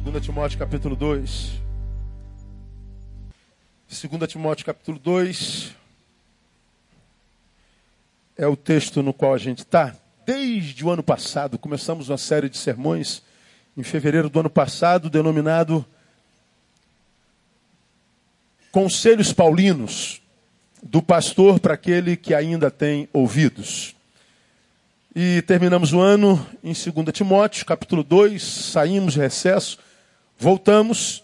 2 Timóteo capítulo 2. 2 Timóteo capítulo 2 é o texto no qual a gente está. Desde o ano passado, começamos uma série de sermões em fevereiro do ano passado, denominado Conselhos Paulinos, do pastor para aquele que ainda tem ouvidos. E terminamos o ano em 2 Timóteo, capítulo 2, saímos de recesso, voltamos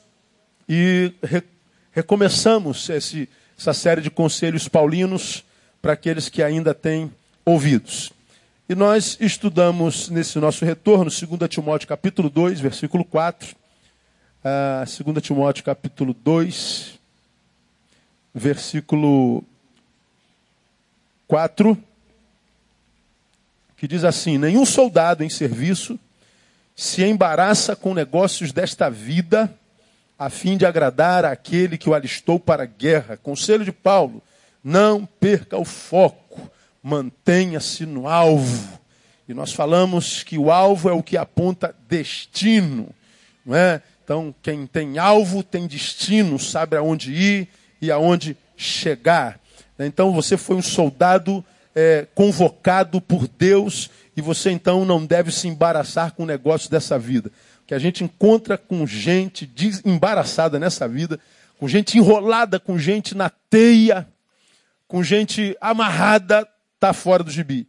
e re- recomeçamos esse- essa série de conselhos paulinos para aqueles que ainda têm ouvidos. E nós estudamos nesse nosso retorno, 2 Timóteo capítulo 2, versículo 4, ah, 2 Timóteo capítulo 2, versículo 4, que diz assim: Nenhum soldado em serviço se embaraça com negócios desta vida, a fim de agradar aquele que o alistou para a guerra. Conselho de Paulo: não perca o foco, mantenha-se no alvo. E nós falamos que o alvo é o que aponta destino, não é? Então, quem tem alvo tem destino, sabe aonde ir e aonde chegar. Então, você foi um soldado é, convocado por Deus e você então não deve se embaraçar com o negócio dessa vida. Que a gente encontra com gente desembaraçada nessa vida, com gente enrolada, com gente na teia, com gente amarrada, está fora do gibi.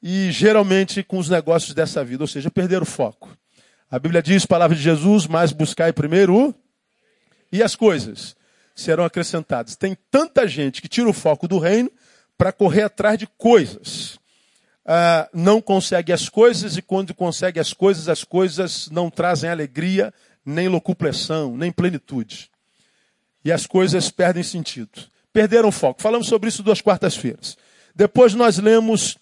E geralmente com os negócios dessa vida, ou seja, perder o foco. A Bíblia diz, palavra de Jesus, mas buscai primeiro o... E as coisas serão acrescentadas. Tem tanta gente que tira o foco do reino para correr atrás de coisas. Ah, não consegue as coisas e quando consegue as coisas, as coisas não trazem alegria, nem locupressão, nem plenitude. E as coisas perdem sentido. Perderam foco. Falamos sobre isso duas quartas-feiras. Depois nós lemos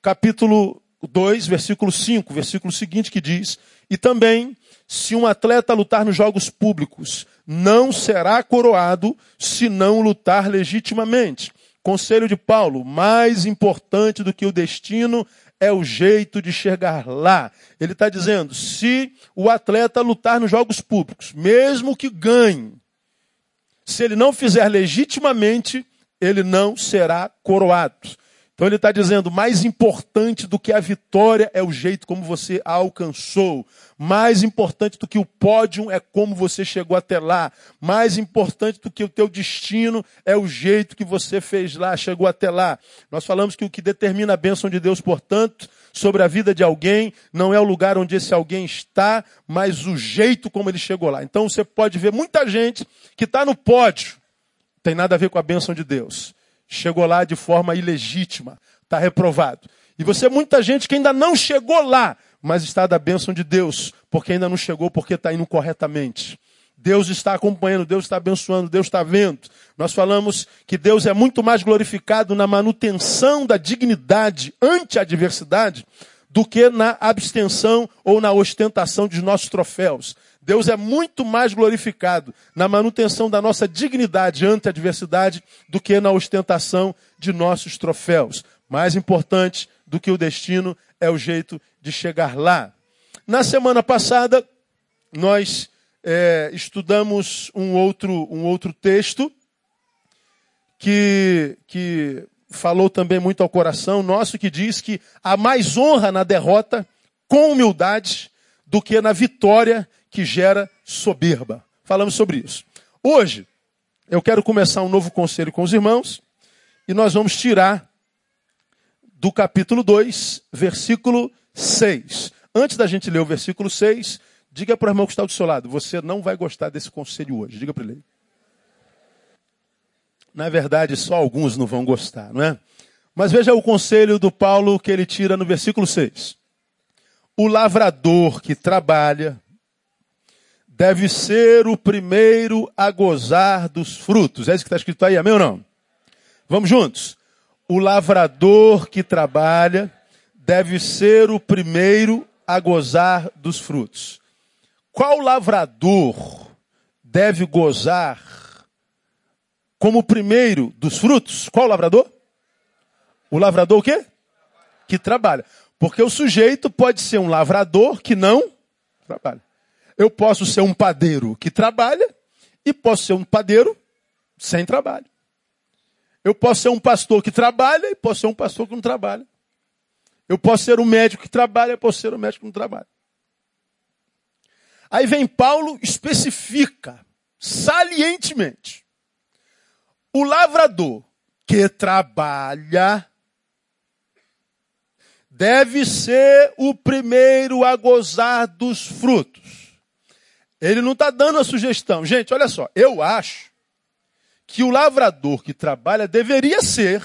capítulo 2, versículo 5, versículo seguinte que diz: E também, se um atleta lutar nos jogos públicos, não será coroado se não lutar legitimamente. Conselho de Paulo: mais importante do que o destino é o jeito de chegar lá. Ele está dizendo: se o atleta lutar nos jogos públicos, mesmo que ganhe, se ele não fizer legitimamente, ele não será coroado. Então ele está dizendo, mais importante do que a vitória é o jeito como você a alcançou. Mais importante do que o pódio é como você chegou até lá. Mais importante do que o teu destino é o jeito que você fez lá, chegou até lá. Nós falamos que o que determina a bênção de Deus, portanto, sobre a vida de alguém, não é o lugar onde esse alguém está, mas o jeito como ele chegou lá. Então você pode ver muita gente que está no pódio, tem nada a ver com a bênção de Deus chegou lá de forma ilegítima, está reprovado. E você, muita gente que ainda não chegou lá, mas está da bênção de Deus, porque ainda não chegou, porque está indo corretamente. Deus está acompanhando, Deus está abençoando, Deus está vendo. Nós falamos que Deus é muito mais glorificado na manutenção da dignidade ante a adversidade do que na abstenção ou na ostentação de nossos troféus. Deus é muito mais glorificado na manutenção da nossa dignidade ante a adversidade do que na ostentação de nossos troféus. Mais importante do que o destino é o jeito de chegar lá. Na semana passada, nós é, estudamos um outro, um outro texto que, que falou também muito ao coração nosso, que diz que há mais honra na derrota com humildade do que na vitória que gera soberba. Falamos sobre isso. Hoje, eu quero começar um novo conselho com os irmãos e nós vamos tirar do capítulo 2, versículo 6. Antes da gente ler o versículo 6, diga para o irmão que está do seu lado: você não vai gostar desse conselho hoje. Diga para ele. Na verdade, só alguns não vão gostar, não é? Mas veja o conselho do Paulo que ele tira no versículo 6. O lavrador que trabalha deve ser o primeiro a gozar dos frutos. É isso que está escrito aí, amém ou não? Vamos juntos. O lavrador que trabalha deve ser o primeiro a gozar dos frutos. Qual lavrador deve gozar como o primeiro dos frutos. Qual lavrador? O lavrador o quê? Que trabalha. Porque o sujeito pode ser um lavrador que não trabalha. Eu posso ser um padeiro que trabalha e posso ser um padeiro sem trabalho. Eu posso ser um pastor que trabalha e posso ser um pastor que não trabalha. Eu posso ser um médico que trabalha e posso ser um médico que não trabalha. Aí vem Paulo, especifica salientemente o lavrador que trabalha deve ser o primeiro a gozar dos frutos. Ele não está dando a sugestão. Gente, olha só, eu acho que o lavrador que trabalha deveria ser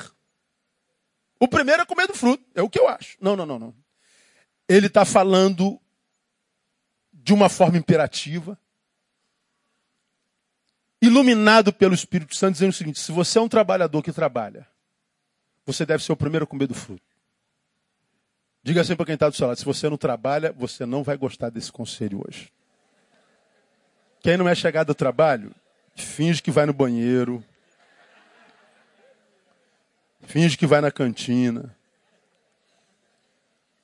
o primeiro a comer do fruto. É o que eu acho. Não, não, não, não. Ele está falando de uma forma imperativa iluminado pelo Espírito Santo, dizendo o seguinte: se você é um trabalhador que trabalha, você deve ser o primeiro a comer do fruto. Diga assim para quem está do seu lado: se você não trabalha, você não vai gostar desse conselho hoje. Quem não é chegado ao trabalho, finge que vai no banheiro, finge que vai na cantina.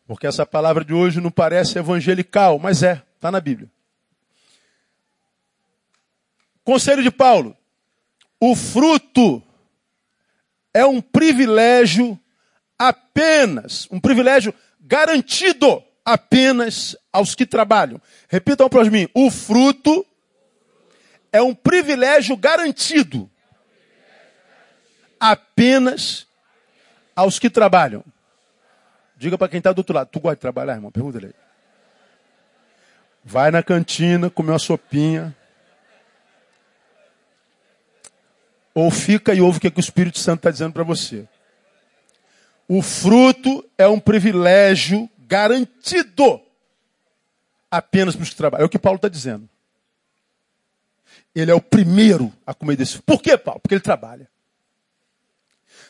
Porque essa palavra de hoje não parece evangelical, mas é, está na Bíblia. Conselho de Paulo: o fruto é um privilégio apenas, um privilégio garantido apenas aos que trabalham. Repitam para mim: o fruto é um privilégio garantido apenas aos que trabalham. Diga para quem está do outro lado: tu gosta de trabalhar, irmão? Pergunta ele. Vai na cantina, comer uma sopinha Ou fica e ouve o que, é que o Espírito Santo está dizendo para você. O fruto é um privilégio garantido apenas para os que trabalham. É o que Paulo está dizendo. Ele é o primeiro a comer desse. Por quê, Paulo? Porque ele trabalha.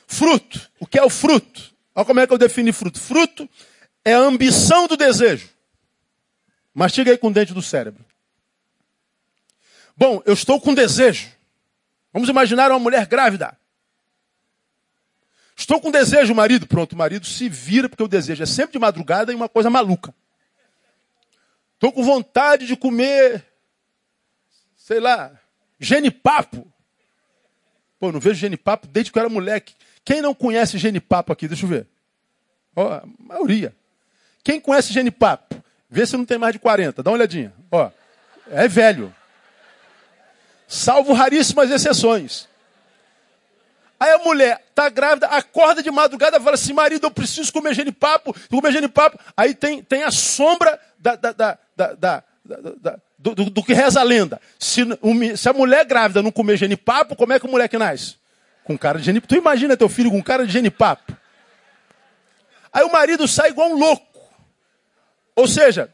Fruto. O que é o fruto? Olha como é que eu defino fruto. Fruto é a ambição do desejo. Mastiga aí com o dente do cérebro. Bom, eu estou com desejo. Vamos imaginar uma mulher grávida. Estou com desejo, marido. Pronto, o marido se vira, porque o desejo é sempre de madrugada e uma coisa maluca. Estou com vontade de comer, sei lá, genipapo. Pô, não vejo genipapo desde que eu era moleque. Quem não conhece genipapo aqui? Deixa eu ver. Ó, a maioria. Quem conhece genipapo? Vê se não tem mais de 40. Dá uma olhadinha. Ó, é velho salvo raríssimas exceções. Aí a mulher está grávida, acorda de madrugada fala assim: marido, eu preciso comer genipapo, comer genipapo. Aí tem, tem a sombra da, da, da, da do, do, do, que reza a lenda. Se, um, se, a mulher grávida não comer genipapo, como é que o moleque nasce? Com cara de genipapo. Tu imagina teu filho com cara de genipapo. Aí o marido sai igual um louco. Ou seja,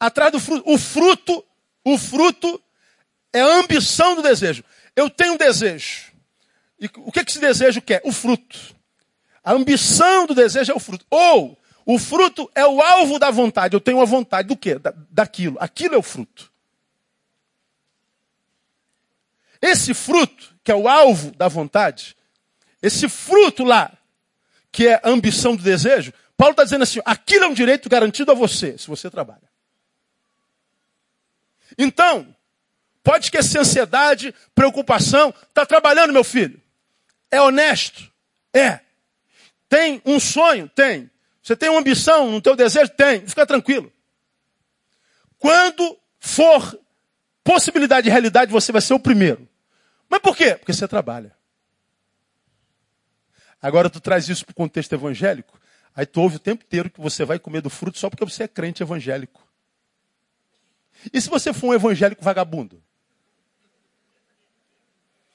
atrás do fruto, o fruto, o fruto é a ambição do desejo. Eu tenho um desejo. E o que, que esse desejo quer? O fruto. A ambição do desejo é o fruto. Ou o fruto é o alvo da vontade. Eu tenho a vontade do quê? Da, daquilo. Aquilo é o fruto. Esse fruto, que é o alvo da vontade, esse fruto lá, que é a ambição do desejo, Paulo está dizendo assim: aquilo é um direito garantido a você, se você trabalha. Então, pode esquecer ansiedade, preocupação. Está trabalhando, meu filho? É honesto? É. Tem um sonho? Tem. Você tem uma ambição no teu desejo? Tem. Fica tranquilo. Quando for possibilidade de realidade, você vai ser o primeiro. Mas por quê? Porque você trabalha. Agora tu traz isso para o contexto evangélico, aí tu ouve o tempo inteiro que você vai comer do fruto só porque você é crente evangélico. E se você for um evangélico vagabundo?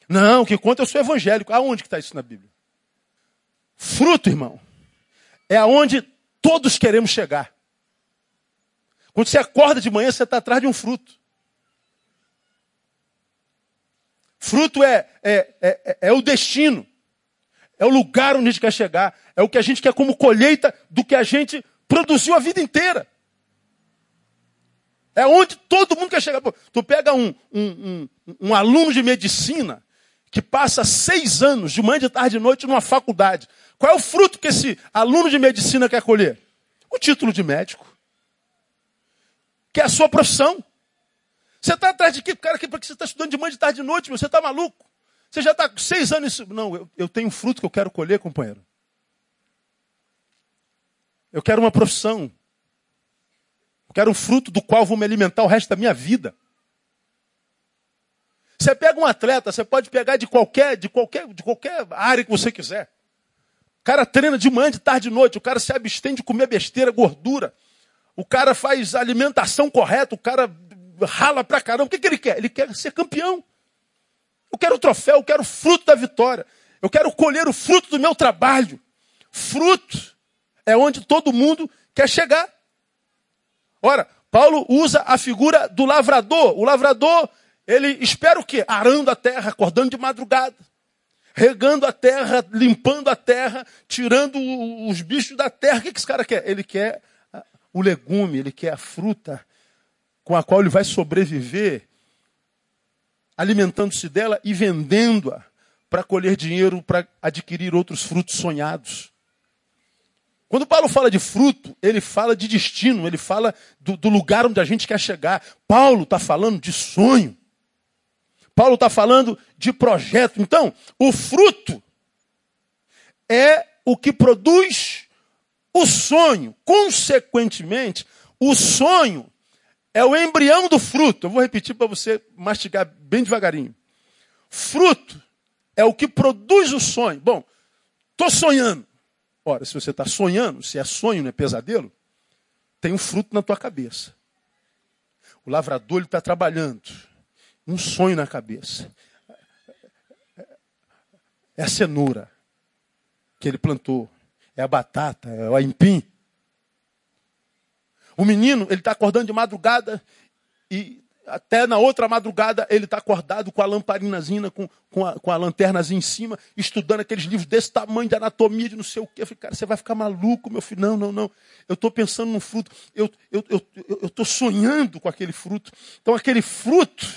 Não, que conta eu sou evangélico. Aonde que está isso na Bíblia? Fruto, irmão, é aonde todos queremos chegar. Quando você acorda de manhã, você está atrás de um fruto. Fruto é, é, é, é o destino. É o lugar onde a gente quer chegar. É o que a gente quer como colheita do que a gente produziu a vida inteira. É onde todo mundo quer chegar. Tu pega um, um, um, um aluno de medicina que passa seis anos, de manhã, de tarde, de noite, numa faculdade. Qual é o fruto que esse aluno de medicina quer colher? O título de médico. Que é a sua profissão. Você está atrás de quê? Cara, que, porque você está estudando de manhã, de tarde, de noite, meu? você está maluco? Você já está seis anos. Não, eu, eu tenho um fruto que eu quero colher, companheiro. Eu quero uma profissão. Eu quero um fruto do qual vou me alimentar o resto da minha vida. Você pega um atleta, você pode pegar de qualquer, de qualquer, de qualquer área que você quiser. O cara treina de manhã, de tarde, de noite. O cara se abstém de comer besteira, gordura. O cara faz alimentação correta. O cara rala pra caramba. O que, que ele quer? Ele quer ser campeão. Eu quero o troféu, eu quero o fruto da vitória. Eu quero colher o fruto do meu trabalho. Fruto é onde todo mundo quer chegar. Ora, Paulo usa a figura do lavrador. O lavrador, ele espera o quê? Arando a terra, acordando de madrugada. Regando a terra, limpando a terra, tirando os bichos da terra. O que esse cara quer? Ele quer o legume, ele quer a fruta, com a qual ele vai sobreviver, alimentando-se dela e vendendo-a para colher dinheiro para adquirir outros frutos sonhados. Quando Paulo fala de fruto, ele fala de destino, ele fala do, do lugar onde a gente quer chegar. Paulo está falando de sonho. Paulo está falando de projeto. Então, o fruto é o que produz o sonho. Consequentemente, o sonho é o embrião do fruto. Eu vou repetir para você mastigar bem devagarinho. Fruto é o que produz o sonho. Bom, estou sonhando. Ora, se você está sonhando, se é sonho, não é pesadelo, tem um fruto na tua cabeça. O lavrador está trabalhando. Um sonho na cabeça. É a cenoura que ele plantou. É a batata, é o aipim. O menino, ele está acordando de madrugada e até na outra madrugada ele está acordado com a lamparinazinha, com, com, a, com a lanternazinha em cima, estudando aqueles livros desse tamanho de anatomia, de não sei o quê. Eu falei, cara, você vai ficar maluco, meu filho. Não, não, não. Eu estou pensando num fruto. Eu estou eu, eu, eu sonhando com aquele fruto. Então aquele fruto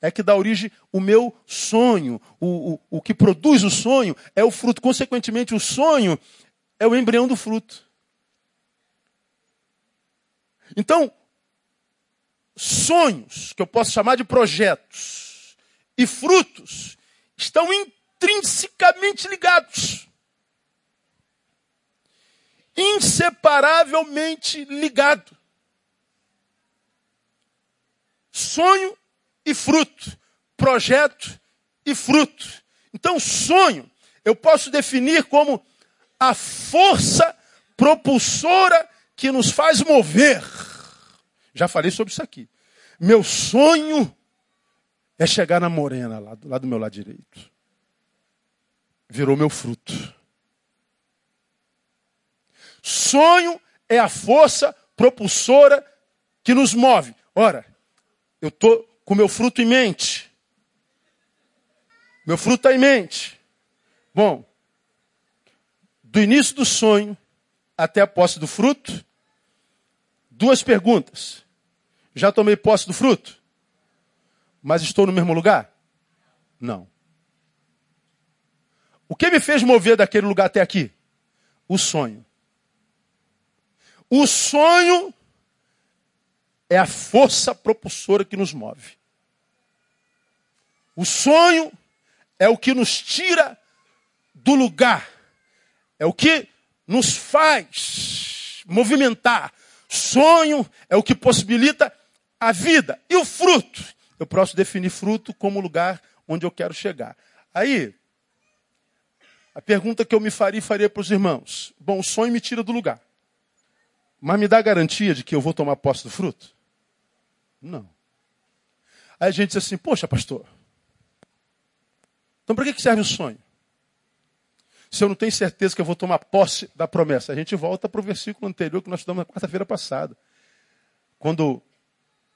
é que dá origem o meu sonho. O, o, o que produz o sonho é o fruto. Consequentemente, o sonho é o embrião do fruto. Então, sonhos, que eu posso chamar de projetos, e frutos, estão intrinsecamente ligados. Inseparavelmente ligado. Sonho e fruto. Projeto e fruto. Então, sonho eu posso definir como a força propulsora que nos faz mover. Já falei sobre isso aqui. Meu sonho é chegar na morena lá, lá do meu lado direito. Virou meu fruto. Sonho é a força propulsora que nos move. Ora, eu estou com meu fruto em mente. Meu fruto está em mente. Bom, do início do sonho até a posse do fruto, duas perguntas. Já tomei posse do fruto? Mas estou no mesmo lugar? Não. O que me fez mover daquele lugar até aqui? O sonho. O sonho é a força propulsora que nos move. O sonho é o que nos tira do lugar. É o que nos faz movimentar. Sonho é o que possibilita a vida. E o fruto? Eu posso definir fruto como lugar onde eu quero chegar. Aí, a pergunta que eu me faria e faria para os irmãos: bom, o sonho me tira do lugar. Mas me dá garantia de que eu vou tomar posse do fruto? Não. Aí a gente diz assim: poxa, pastor, então para que serve o sonho? Se eu não tenho certeza que eu vou tomar posse da promessa. A gente volta para o versículo anterior que nós estudamos na quarta-feira passada. Quando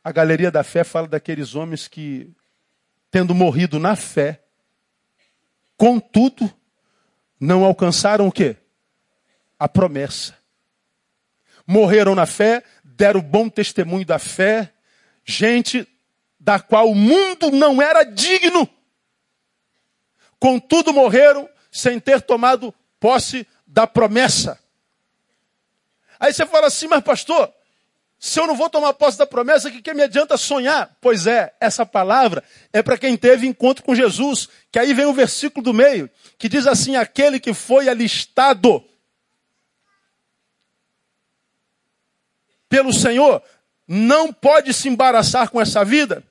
a galeria da fé fala daqueles homens que, tendo morrido na fé, contudo, não alcançaram o quê? A promessa. Morreram na fé, deram bom testemunho da fé, gente da qual o mundo não era digno. Contudo, morreram sem ter tomado posse da promessa. Aí você fala assim, mas pastor, se eu não vou tomar posse da promessa, que, que me adianta sonhar? Pois é, essa palavra é para quem teve encontro com Jesus. Que aí vem o versículo do meio, que diz assim: aquele que foi alistado pelo Senhor não pode se embaraçar com essa vida,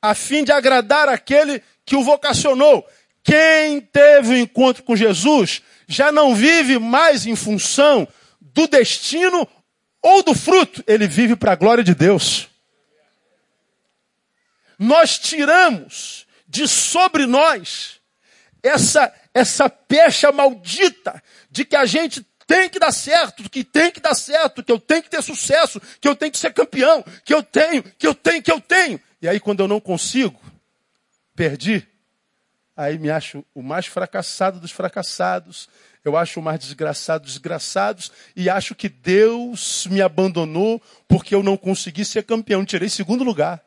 a fim de agradar aquele que o vocacionou. Quem teve o encontro com Jesus já não vive mais em função do destino ou do fruto, ele vive para a glória de Deus. Nós tiramos de sobre nós essa essa pecha maldita de que a gente tem que dar certo, que tem que dar certo, que eu tenho que ter sucesso, que eu tenho que ser campeão, que eu tenho, que eu tenho, que eu tenho. E aí quando eu não consigo, perdi, aí me acho o mais fracassado dos fracassados, eu acho o mais desgraçado dos desgraçados, e acho que Deus me abandonou porque eu não consegui ser campeão, tirei segundo lugar.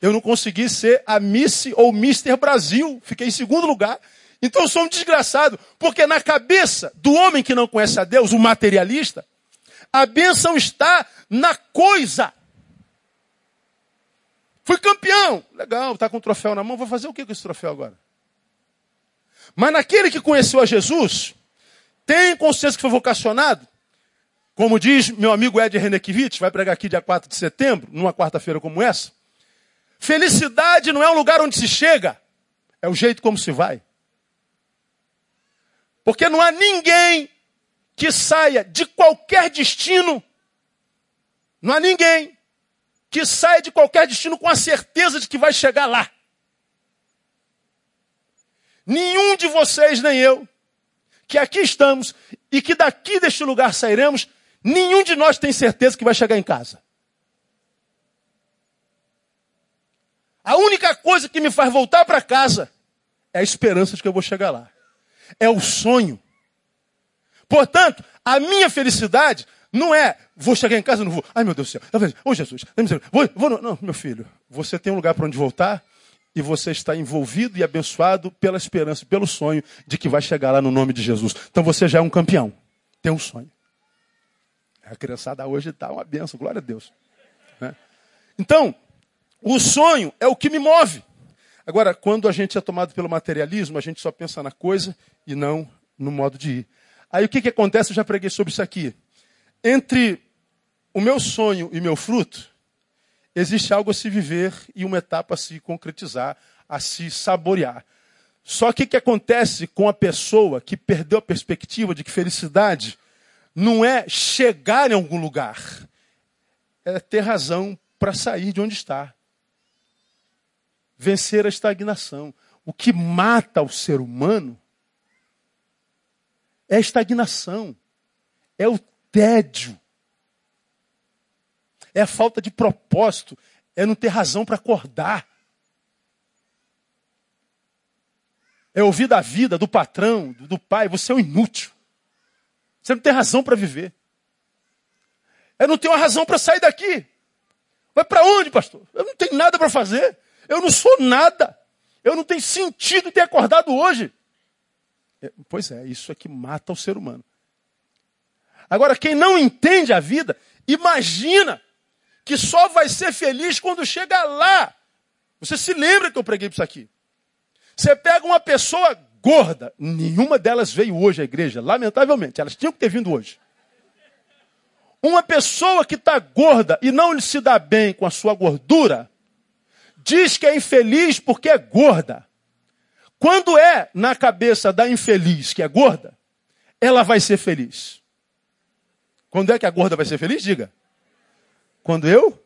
Eu não consegui ser a Miss ou Mister Brasil, fiquei em segundo lugar. Então eu sou um desgraçado, porque na cabeça do homem que não conhece a Deus, o materialista, a bênção está na coisa. Fui campeão. Legal, está com o troféu na mão. Vou fazer o que com esse troféu agora? Mas naquele que conheceu a Jesus, tem consciência que foi vocacionado, como diz meu amigo Ed Renekiewicz, vai pregar aqui dia 4 de setembro, numa quarta-feira como essa. Felicidade não é um lugar onde se chega, é o jeito como se vai. Porque não há ninguém que saia de qualquer destino, não há ninguém que saia de qualquer destino com a certeza de que vai chegar lá. Nenhum de vocês, nem eu, que aqui estamos e que daqui deste lugar sairemos, nenhum de nós tem certeza que vai chegar em casa. A única coisa que me faz voltar para casa é a esperança de que eu vou chegar lá. É o sonho. Portanto, a minha felicidade não é, vou chegar em casa, não vou. Ai, meu Deus do céu. Ô, oh, Jesus, vou, vou, não. não, meu filho. Você tem um lugar para onde voltar e você está envolvido e abençoado pela esperança, pelo sonho de que vai chegar lá no nome de Jesus. Então você já é um campeão. Tem um sonho. A criançada hoje está uma benção, glória a Deus. Né? Então, o sonho é o que me move. Agora, quando a gente é tomado pelo materialismo, a gente só pensa na coisa e não no modo de ir. Aí o que, que acontece? Eu já preguei sobre isso aqui. Entre o meu sonho e meu fruto, existe algo a se viver e uma etapa a se concretizar, a se saborear. Só que o que acontece com a pessoa que perdeu a perspectiva de que felicidade não é chegar em algum lugar, é ter razão para sair de onde está. Vencer a estagnação. O que mata o ser humano é a estagnação, é o tédio. É a falta de propósito, é não ter razão para acordar. é ouvir da vida, do patrão, do, do pai, você é um inútil. Você não tem razão para viver. Eu não tenho uma razão para sair daqui. Vai para onde, pastor? Eu não tenho nada para fazer. Eu não sou nada. Eu não tenho sentido ter acordado hoje. É, pois é, isso é que mata o ser humano. Agora, quem não entende a vida, imagina que só vai ser feliz quando chega lá. Você se lembra que eu preguei isso aqui? Você pega uma pessoa gorda, nenhuma delas veio hoje à igreja, lamentavelmente, elas tinham que ter vindo hoje. Uma pessoa que está gorda e não se dá bem com a sua gordura, diz que é infeliz porque é gorda. Quando é na cabeça da infeliz que é gorda, ela vai ser feliz. Quando é que a gorda vai ser feliz? Diga. Quando eu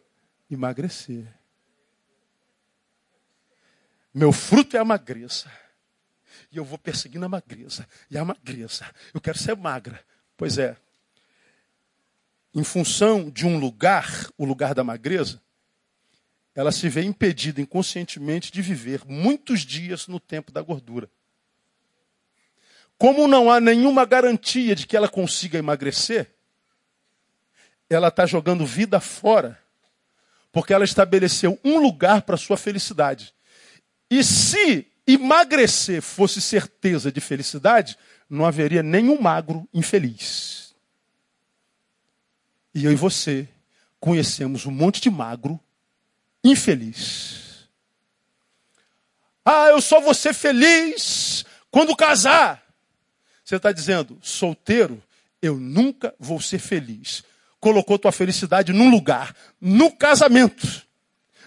emagrecer. Meu fruto é a magreza. E eu vou perseguindo a magreza. E a magreza. Eu quero ser magra. Pois é. Em função de um lugar, o lugar da magreza, ela se vê impedida inconscientemente de viver muitos dias no tempo da gordura. Como não há nenhuma garantia de que ela consiga emagrecer, ela está jogando vida fora, porque ela estabeleceu um lugar para sua felicidade. E se emagrecer fosse certeza de felicidade, não haveria nenhum magro infeliz. E eu e você conhecemos um monte de magro infeliz. Ah, eu só vou ser feliz quando casar. Você está dizendo, solteiro, eu nunca vou ser feliz colocou tua felicidade num lugar, no casamento.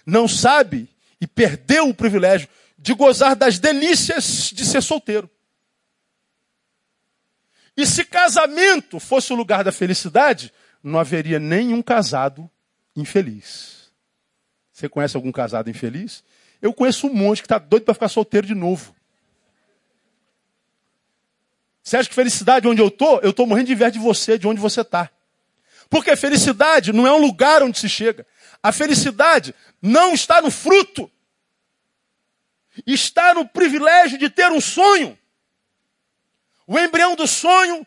Não sabe e perdeu o privilégio de gozar das delícias de ser solteiro. E se casamento fosse o lugar da felicidade, não haveria nenhum casado infeliz. Você conhece algum casado infeliz? Eu conheço um monte que está doido para ficar solteiro de novo. Você acha que felicidade onde eu estou? Eu estou morrendo de inveja de você, de onde você está. Porque felicidade não é um lugar onde se chega. A felicidade não está no fruto. Está no privilégio de ter um sonho. O embrião do sonho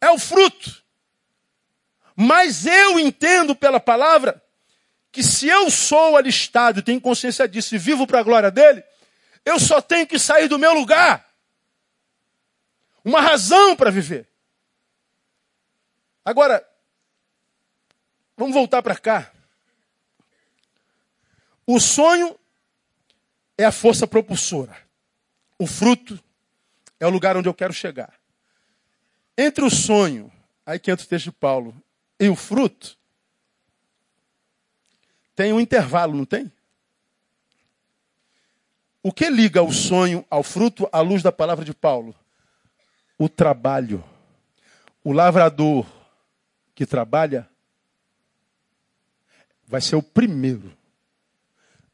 é o fruto. Mas eu entendo pela palavra que se eu sou alistado e tenho consciência disso e vivo para a glória dele, eu só tenho que sair do meu lugar. Uma razão para viver. Agora, Vamos voltar para cá. O sonho é a força propulsora. O fruto é o lugar onde eu quero chegar. Entre o sonho, aí que entra o texto de Paulo, e o fruto, tem um intervalo, não tem? O que liga o sonho ao fruto à luz da palavra de Paulo? O trabalho. O lavrador que trabalha vai ser o primeiro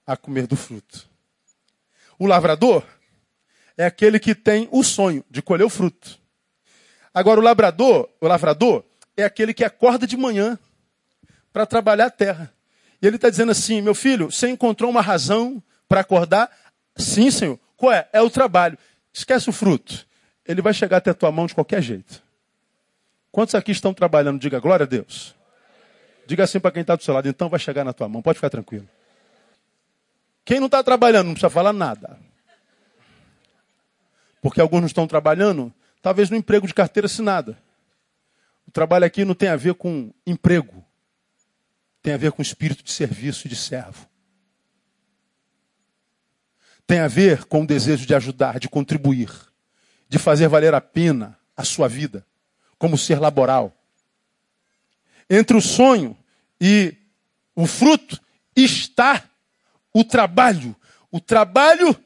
a comer do fruto. O lavrador é aquele que tem o sonho de colher o fruto. Agora o labrador, o lavrador é aquele que acorda de manhã para trabalhar a terra. E ele está dizendo assim: meu filho, você encontrou uma razão para acordar? Sim, senhor. Qual é? É o trabalho. Esquece o fruto. Ele vai chegar até a tua mão de qualquer jeito. Quantos aqui estão trabalhando? Diga glória a Deus. Diga assim para quem está do seu lado, então vai chegar na tua mão, pode ficar tranquilo. Quem não está trabalhando não precisa falar nada. Porque alguns não estão trabalhando, talvez no emprego de carteira assinada. O trabalho aqui não tem a ver com emprego, tem a ver com espírito de serviço e de servo. Tem a ver com o desejo de ajudar, de contribuir, de fazer valer a pena a sua vida, como ser laboral. Entre o sonho e o fruto está o trabalho. O trabalho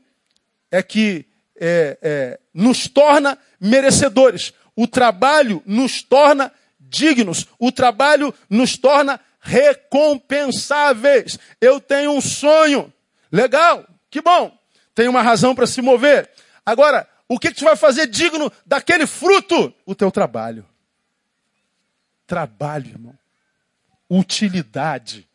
é que é, é, nos torna merecedores. O trabalho nos torna dignos. O trabalho nos torna recompensáveis. Eu tenho um sonho. Legal, que bom. Tem uma razão para se mover. Agora, o que, que tu vai fazer digno daquele fruto? O teu trabalho. Trabalho, irmão utilidade.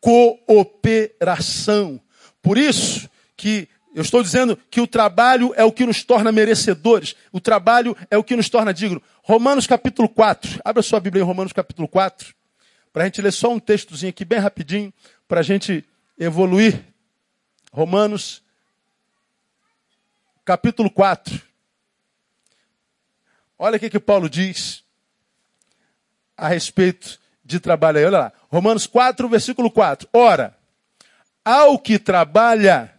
Cooperação. Por isso que Eu estou dizendo que o trabalho é o que nos torna merecedores. O trabalho é o que nos torna digno. Romanos capítulo 4. Abra sua Bíblia em Romanos capítulo 4. Para a gente ler só um textozinho aqui bem rapidinho. Para a gente evoluir. Romanos capítulo 4. Olha o que, que Paulo diz a respeito de trabalho aí. Olha lá. Romanos 4, versículo 4. Ora, ao que trabalha,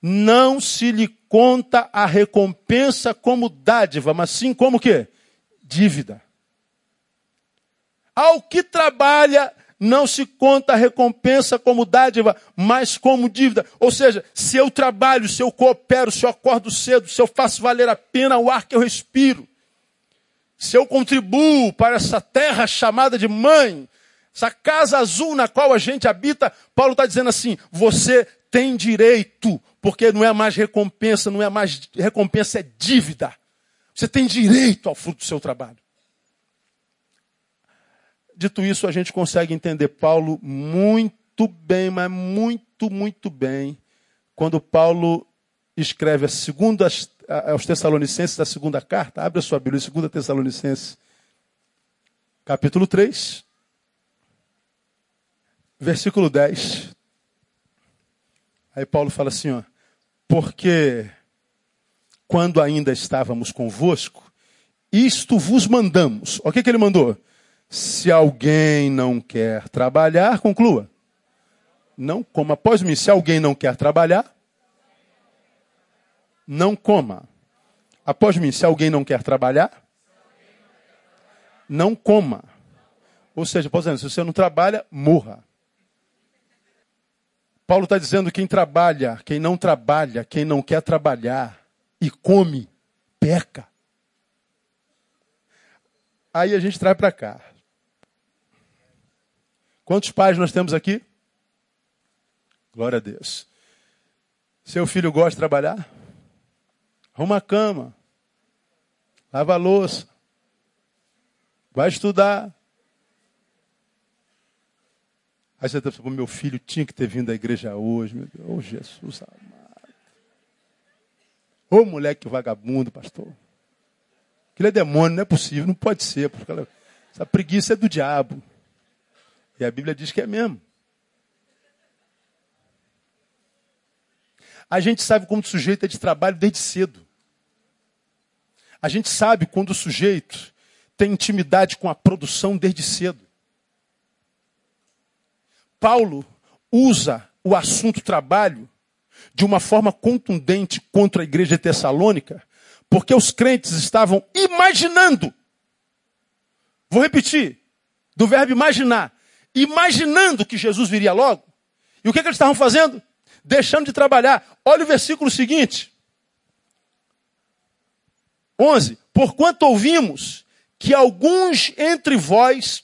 não se lhe conta a recompensa como dádiva, mas sim como que? Dívida. Ao que trabalha, não se conta a recompensa como dádiva, mas como dívida. Ou seja, se eu trabalho, se eu coopero, se eu acordo cedo, se eu faço valer a pena o ar que eu respiro, se eu contribuo para essa terra chamada de mãe, essa casa azul na qual a gente habita, Paulo está dizendo assim: você tem direito, porque não é mais recompensa, não é mais recompensa, é dívida. Você tem direito ao fruto do seu trabalho. Dito isso, a gente consegue entender Paulo muito bem, mas muito, muito bem, quando Paulo escreve a segunda aos Tessalonicenses, da segunda carta, abre a sua Bíblia, segunda Tessalonicenses, capítulo 3, versículo 10. Aí Paulo fala assim, ó, porque quando ainda estávamos convosco, isto vos mandamos. O que, que ele mandou? Se alguém não quer trabalhar, conclua. Não coma. Após mim, se alguém não quer trabalhar, não coma. Após mim, se alguém não quer trabalhar, não coma. Ou seja, por exemplo, se você não trabalha, morra. Paulo está dizendo quem trabalha, quem não trabalha, quem não quer trabalhar e come, peca. Aí a gente traz para cá. Quantos pais nós temos aqui? Glória a Deus. Seu filho gosta de trabalhar? Arruma a cama. Lava a louça. Vai estudar. Aí você pensando, meu filho tinha que ter vindo à igreja hoje. Meu Deus, oh, Jesus amado. Ô oh, moleque vagabundo, pastor. Aquilo é demônio, não é possível, não pode ser. Porque ela, essa preguiça é do diabo. E a Bíblia diz que é mesmo. A gente sabe como o sujeito é de trabalho desde cedo. A gente sabe quando o sujeito tem intimidade com a produção desde cedo. Paulo usa o assunto trabalho de uma forma contundente contra a igreja de Tessalônica, porque os crentes estavam imaginando. Vou repetir, do verbo imaginar. Imaginando que Jesus viria logo. E o que, que eles estavam fazendo? deixando de trabalhar. Olha o versículo seguinte. 11. Porquanto ouvimos que alguns entre vós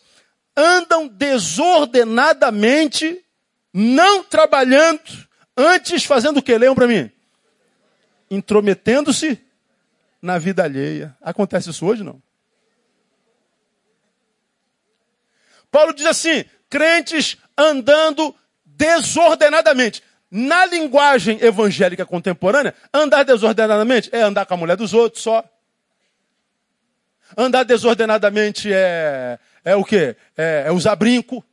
andam desordenadamente, não trabalhando, antes fazendo o que? Leiam para mim. Intrometendo-se na vida alheia. Acontece isso hoje, não? Paulo diz assim: crentes andando desordenadamente. Na linguagem evangélica contemporânea, andar desordenadamente é andar com a mulher dos outros só. Andar desordenadamente é, é o quê? É, é usar brinco.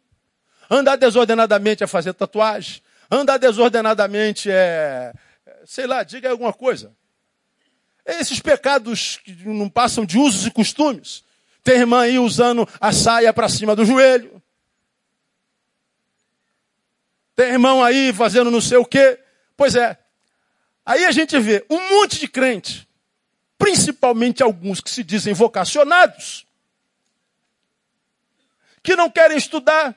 Andar desordenadamente é fazer tatuagem. Andar desordenadamente é, sei lá, diga alguma coisa. Esses pecados que não passam de usos e costumes. Tem irmã aí usando a saia para cima do joelho. Tem irmão aí fazendo não sei o quê. Pois é. Aí a gente vê um monte de crente, principalmente alguns que se dizem vocacionados, que não querem estudar,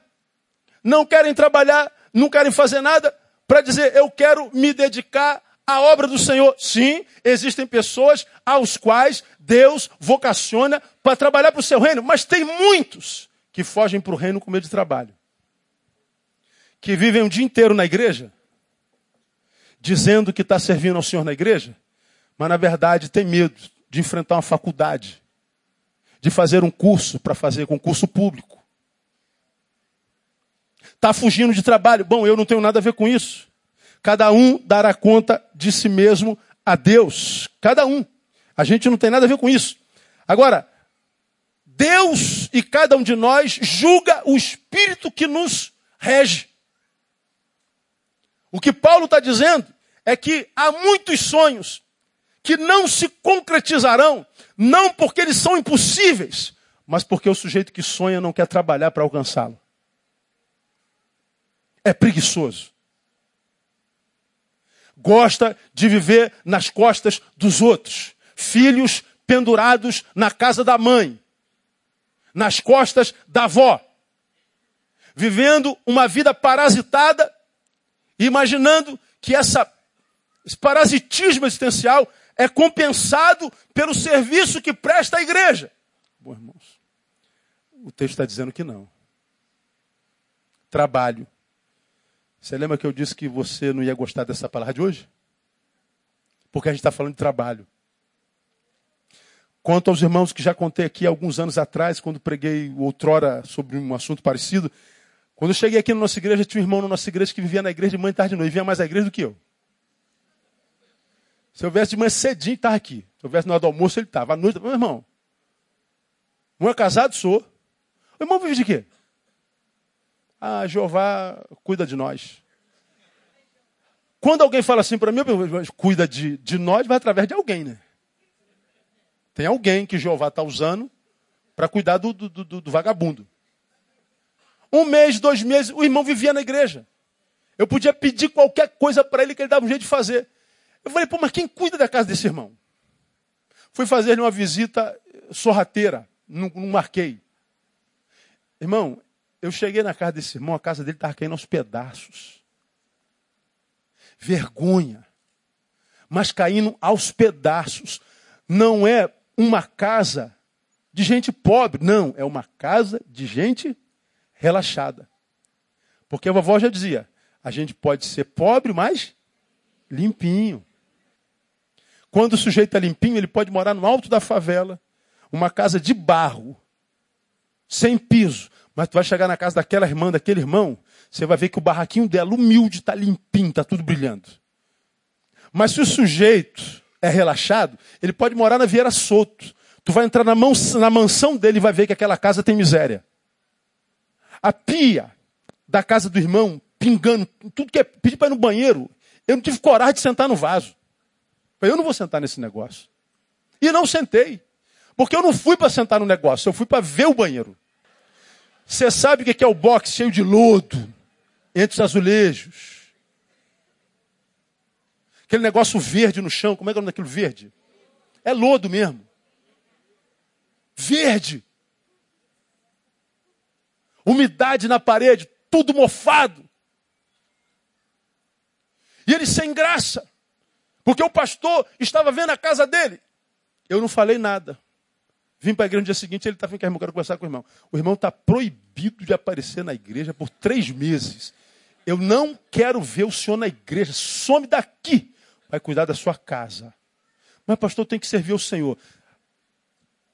não querem trabalhar, não querem fazer nada, para dizer eu quero me dedicar à obra do Senhor. Sim, existem pessoas aos quais Deus vocaciona para trabalhar para o seu reino, mas tem muitos que fogem para o reino com medo de trabalho que vivem o dia inteiro na igreja, dizendo que está servindo ao Senhor na igreja, mas na verdade tem medo de enfrentar uma faculdade, de fazer um curso para fazer concurso público. Está fugindo de trabalho. Bom, eu não tenho nada a ver com isso. cada um dará conta de si mesmo a Deus. Cada um. A gente não tem nada a ver com isso. Agora, Deus e cada um de nós julga o espírito que nos rege. O que Paulo está dizendo é que há muitos sonhos que não se concretizarão, não porque eles são impossíveis, mas porque o sujeito que sonha não quer trabalhar para alcançá-lo. É preguiçoso. Gosta de viver nas costas dos outros. Filhos pendurados na casa da mãe, nas costas da avó. Vivendo uma vida parasitada, imaginando que essa, esse parasitismo existencial é compensado pelo serviço que presta à igreja. Bom, irmãos, o texto está dizendo que não. Trabalho. Você lembra que eu disse que você não ia gostar dessa palavra de hoje? Porque a gente está falando de trabalho. Quanto aos irmãos que já contei aqui alguns anos atrás, quando preguei outrora sobre um assunto parecido, quando eu cheguei aqui na nossa igreja, tinha um irmão na nossa igreja que vivia na igreja de manhã, tarde e noite, vinha mais à igreja do que eu. Se eu viesse de manhã cedinho, estava aqui. Se eu viesse na hora do almoço, ele estava. À noite, meu irmão, um é casado, sou. O irmão vive de quê? Ah, Jeová cuida de nós. Quando alguém fala assim para mim, cuida de, de nós, vai através de alguém, né? Tem alguém que Jeová está usando para cuidar do, do, do, do vagabundo. Um mês, dois meses, o irmão vivia na igreja. Eu podia pedir qualquer coisa para ele que ele dava um jeito de fazer. Eu falei, pô, mas quem cuida da casa desse irmão? Fui fazer-lhe uma visita sorrateira, não, não marquei. Irmão, eu cheguei na casa desse irmão, a casa dele estava caindo aos pedaços. Vergonha. Mas caindo aos pedaços. Não é uma casa de gente pobre, não. É uma casa de gente relaxada. Porque a vovó já dizia: a gente pode ser pobre, mas limpinho. Quando o sujeito é limpinho, ele pode morar no alto da favela, uma casa de barro, sem piso, mas tu vai chegar na casa daquela irmã, daquele irmão, você vai ver que o barraquinho dela, humilde, está limpinho, está tudo brilhando. Mas se o sujeito é relaxado, ele pode morar na Vieira Soto. Tu vai entrar na, mão, na mansão dele e vai ver que aquela casa tem miséria. A pia da casa do irmão, pingando, tudo que é pedir para ir no banheiro. Eu não tive coragem de sentar no vaso. Eu não vou sentar nesse negócio. E não sentei. Porque eu não fui para sentar no negócio, eu fui para ver o banheiro. Você sabe o que é o box cheio de lodo entre os azulejos? Aquele negócio verde no chão, como é que é o nome daquilo verde? É lodo mesmo. Verde. Umidade na parede, tudo mofado. E ele sem graça. Porque o pastor estava vendo a casa dele. Eu não falei nada. Vim para a igreja no dia seguinte, ele está falando que quero conversar com o irmão. O irmão está proibido de aparecer na igreja por três meses. Eu não quero ver o senhor na igreja. Some daqui. Vai cuidar da sua casa. Mas, pastor, tem que servir ao Senhor.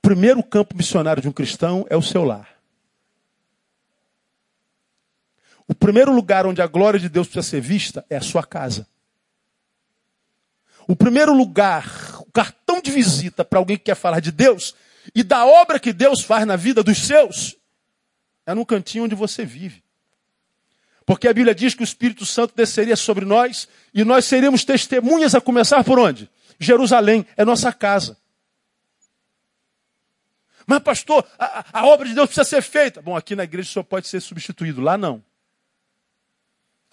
Primeiro campo missionário de um cristão é o seu lar. O primeiro lugar onde a glória de Deus precisa ser vista é a sua casa. O primeiro lugar, o cartão de visita para alguém que quer falar de Deus e da obra que Deus faz na vida dos seus, é no cantinho onde você vive. Porque a Bíblia diz que o Espírito Santo desceria sobre nós e nós seríamos testemunhas a começar por onde? Jerusalém, é nossa casa. Mas, pastor, a, a, obra de Deus precisa ser feita. Bom, aqui na igreja só pode ser substituído, lá não.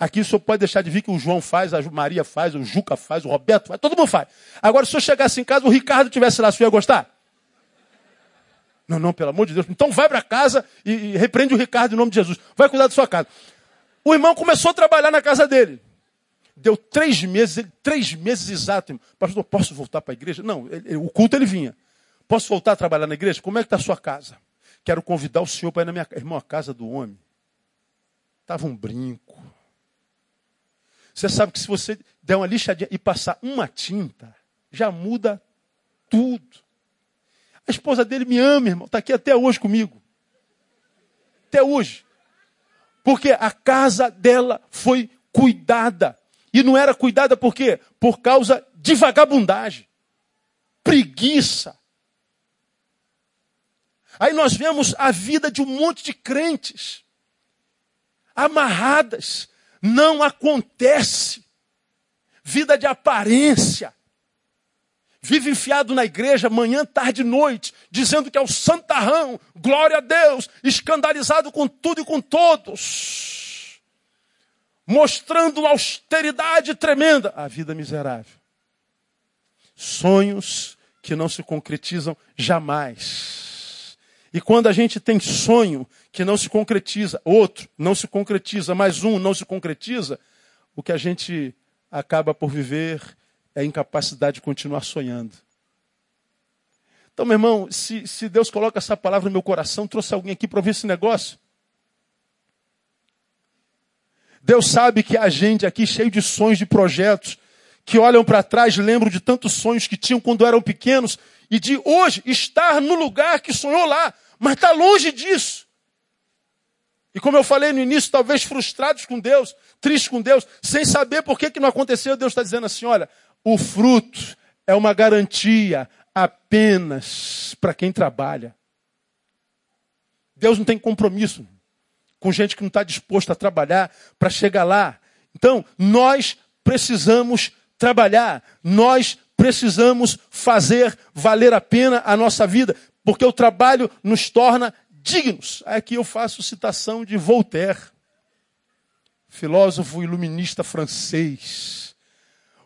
Aqui só pode deixar de vir que o João faz, a Maria faz, o Juca faz, o Roberto faz, todo mundo faz. Agora, se eu chegasse em casa, o Ricardo tivesse lá, você ia gostar? Não, não, pelo amor de Deus. Então vai para casa e, e, repreende o Ricardo em nome de Jesus. Vai cuidar da sua casa. O irmão começou a trabalhar na casa dele. Deu três meses, três meses exatos. Pastor, posso voltar para a igreja? Não, ele, o culto ele vinha. Posso voltar a trabalhar na igreja? Como é que está a sua casa? Quero convidar o senhor para ir na minha casa. Irmão, a casa do homem estava um brinco. Você sabe que se você der uma lixadinha e passar uma tinta, já muda tudo. A esposa dele me ama, irmão. Está aqui até hoje comigo. Até hoje. Porque a casa dela foi cuidada. E não era cuidada por quê? Por causa de vagabundagem, preguiça. Aí nós vemos a vida de um monte de crentes amarradas. Não acontece. Vida de aparência. Vive enfiado na igreja manhã, tarde e noite, dizendo que é o santarrão, glória a Deus, escandalizado com tudo e com todos. Mostrando uma austeridade tremenda. A vida miserável. Sonhos que não se concretizam jamais. E quando a gente tem sonho que não se concretiza, outro não se concretiza, mais um não se concretiza, o que a gente acaba por viver é a incapacidade de continuar sonhando. Então, meu irmão, se, se Deus coloca essa palavra no meu coração, trouxe alguém aqui para ouvir esse negócio. Deus sabe que a gente aqui, cheio de sonhos, de projetos, que olham para trás, lembram de tantos sonhos que tinham quando eram pequenos, e de hoje estar no lugar que sonhou lá, mas está longe disso. E como eu falei no início, talvez frustrados com Deus, tristes com Deus, sem saber por que, que não aconteceu, Deus está dizendo assim: olha, o fruto é uma garantia apenas para quem trabalha. Deus não tem compromisso com gente que não está disposto a trabalhar para chegar lá. Então, nós precisamos trabalhar, nós precisamos fazer valer a pena a nossa vida, porque o trabalho nos torna dignos. Aqui eu faço citação de Voltaire, filósofo iluminista francês.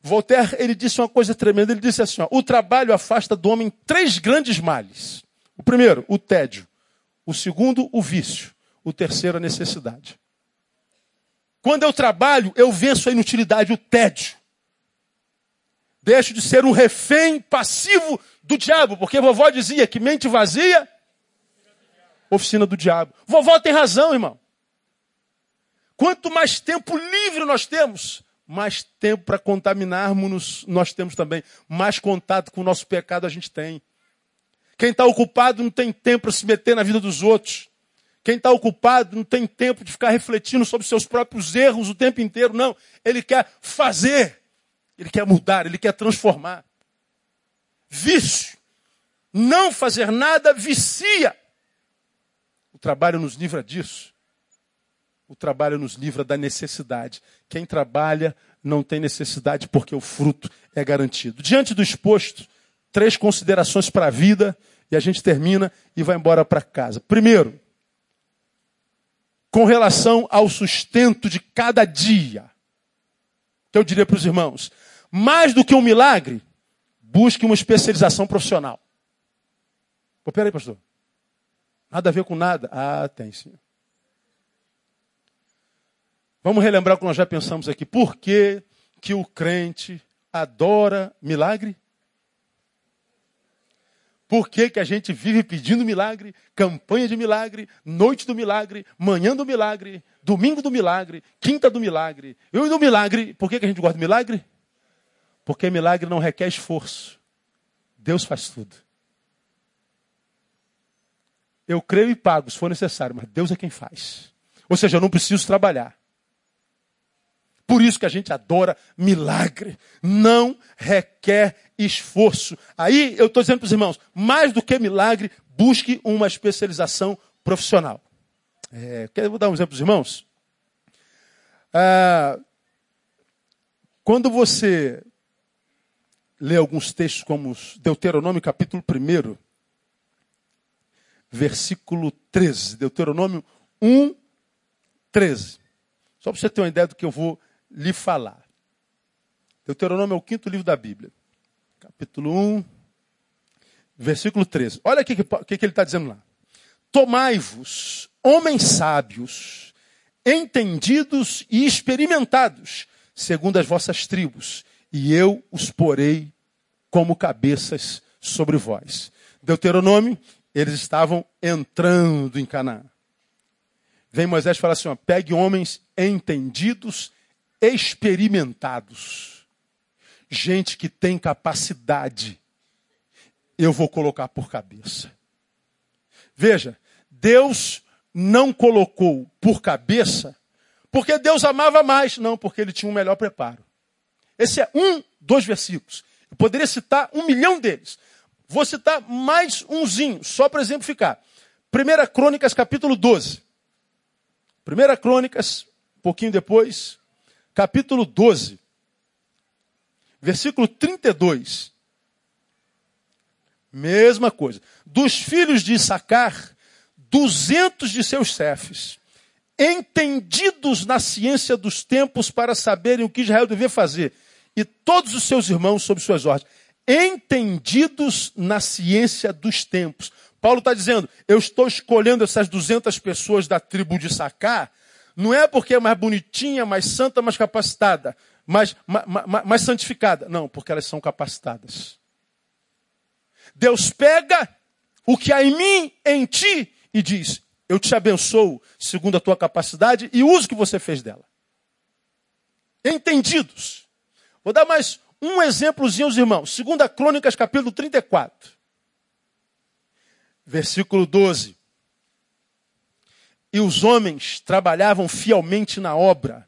Voltaire, ele disse uma coisa tremenda, ele disse assim, ó, o trabalho afasta do homem três grandes males. O primeiro, o tédio. O segundo, o vício. O terceiro, a necessidade. Quando eu trabalho, eu venço a inutilidade, o tédio. Deixo de ser um refém passivo do diabo, porque vovó dizia que mente vazia oficina do diabo. Vovó tem razão, irmão. Quanto mais tempo livre nós temos, mais tempo para contaminarmos nós temos também. Mais contato com o nosso pecado a gente tem. Quem está ocupado não tem tempo para se meter na vida dos outros. Quem está ocupado não tem tempo de ficar refletindo sobre seus próprios erros o tempo inteiro. Não. Ele quer fazer. Ele quer mudar. Ele quer transformar. Vício. Não fazer nada vicia. O trabalho nos livra disso. O trabalho nos livra da necessidade. Quem trabalha não tem necessidade porque o fruto é garantido. Diante do exposto, três considerações para a vida e a gente termina e vai embora para casa. Primeiro, com relação ao sustento de cada dia, que eu diria para os irmãos, mais do que um milagre, busque uma especialização profissional. Pô, peraí, pastor. Nada a ver com nada? Ah, tem sim. Vamos relembrar o que nós já pensamos aqui. Por que, que o crente adora milagre? Por que, que a gente vive pedindo milagre, campanha de milagre, noite do milagre, manhã do milagre, domingo do milagre, quinta do milagre? Eu e do milagre. Por que, que a gente gosta milagre? Porque milagre não requer esforço. Deus faz tudo. Eu creio e pago se for necessário, mas Deus é quem faz. Ou seja, eu não preciso trabalhar. Por isso que a gente adora milagre. Não requer esforço. Aí eu estou dizendo para os irmãos, mais do que milagre, busque uma especialização profissional. É, quer, vou dar um exemplo para os irmãos? Ah, quando você lê alguns textos como Deuteronômio capítulo 1, versículo 13. Deuteronômio 1, 13. Só para você ter uma ideia do que eu vou lhe falar. Deuteronômio é o quinto livro da Bíblia. Capítulo 1, versículo 13. Olha o que, que ele está dizendo lá. Tomai-vos, homens sábios, entendidos e experimentados, segundo as vossas tribos, e eu os porei como cabeças sobre vós. Deuteronômio eles estavam entrando em Canaã. Vem Moisés e fala assim: ó, pegue homens entendidos, experimentados, gente que tem capacidade, eu vou colocar por cabeça. Veja, Deus não colocou por cabeça porque Deus amava mais, não, porque ele tinha um melhor preparo. Esse é um dos versículos. Eu poderia citar um milhão deles. Vou citar mais umzinho, só para exemplificar. 1 Crônicas, capítulo 12. 1 Crônicas, um pouquinho depois, capítulo 12, versículo 32. Mesma coisa. Dos filhos de Issacar, duzentos de seus chefes, entendidos na ciência dos tempos para saberem o que Israel devia fazer, e todos os seus irmãos sob suas ordens, entendidos na ciência dos tempos. Paulo está dizendo, eu estou escolhendo essas 200 pessoas da tribo de Sacar, não é porque é mais bonitinha, mais santa, mais capacitada, mais, mais, mais santificada. Não, porque elas são capacitadas. Deus pega o que há em mim, em ti, e diz: Eu te abençoo segundo a tua capacidade e uso o que você fez dela. Entendidos. Vou dar mais um exemplozinho aos irmãos. Segunda Crônicas, capítulo 34. Versículo 12. E os homens trabalhavam fielmente na obra,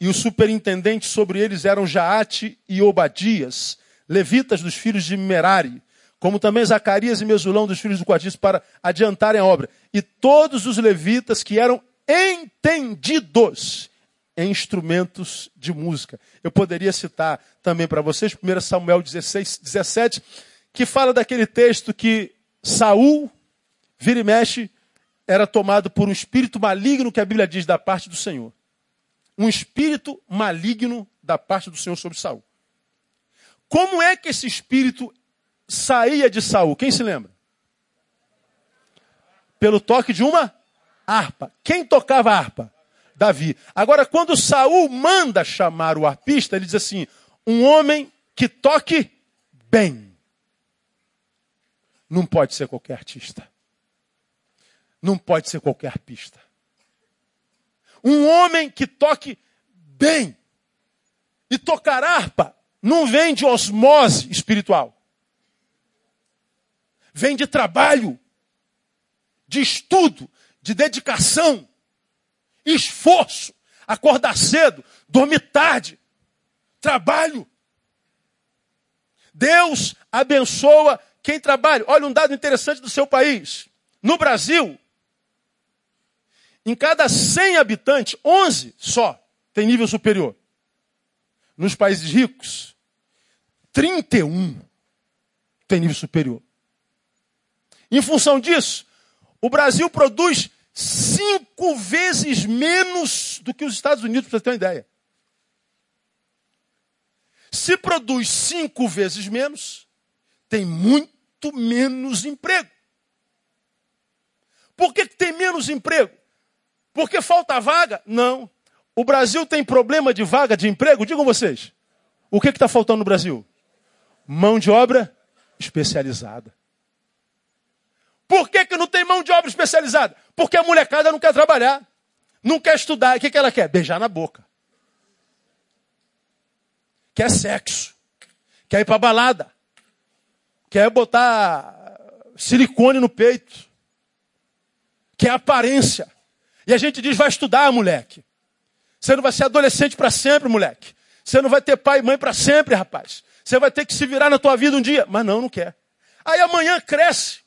e os superintendentes sobre eles eram Jaate e Obadias, levitas dos filhos de Merari, como também Zacarias e Mesulão dos filhos do Quadis, para adiantarem a obra. E todos os levitas que eram entendidos em instrumentos de música. Eu poderia citar também para vocês 1 Samuel 16, 17, que fala daquele texto que Saul, vira e mexe, era tomado por um espírito maligno que a Bíblia diz da parte do Senhor. Um espírito maligno da parte do Senhor sobre Saul. Como é que esse espírito saía de Saul? Quem se lembra? Pelo toque de uma harpa. Quem tocava harpa? Davi. Agora, quando Saul manda chamar o arpista, ele diz assim: um homem que toque bem. Não pode ser qualquer artista. Não pode ser qualquer arpista. Um homem que toque bem. E tocar harpa não vem de osmose espiritual vem de trabalho, de estudo, de dedicação, esforço, acordar cedo, dormir tarde, trabalho. Deus abençoa quem trabalha. Olha um dado interessante do seu país. No Brasil, em cada 100 habitantes, 11 só tem nível superior. Nos países ricos, 31 tem nível superior. Em função disso, o Brasil produz cinco vezes menos do que os Estados Unidos, para você ter uma ideia. Se produz cinco vezes menos, tem muito menos emprego. Por que, que tem menos emprego? Porque falta vaga? Não. O Brasil tem problema de vaga de emprego? Digam vocês. O que está faltando no Brasil? Mão de obra especializada. Por que, que não tem mão de obra especializada? Porque a molecada não quer trabalhar, não quer estudar. O que, que ela quer? Beijar na boca. Quer sexo. Quer ir para balada. Quer botar silicone no peito. Quer aparência. E a gente diz: vai estudar, moleque. Você não vai ser adolescente para sempre, moleque. Você não vai ter pai e mãe para sempre, rapaz. Você vai ter que se virar na tua vida um dia. Mas não, não quer. Aí amanhã cresce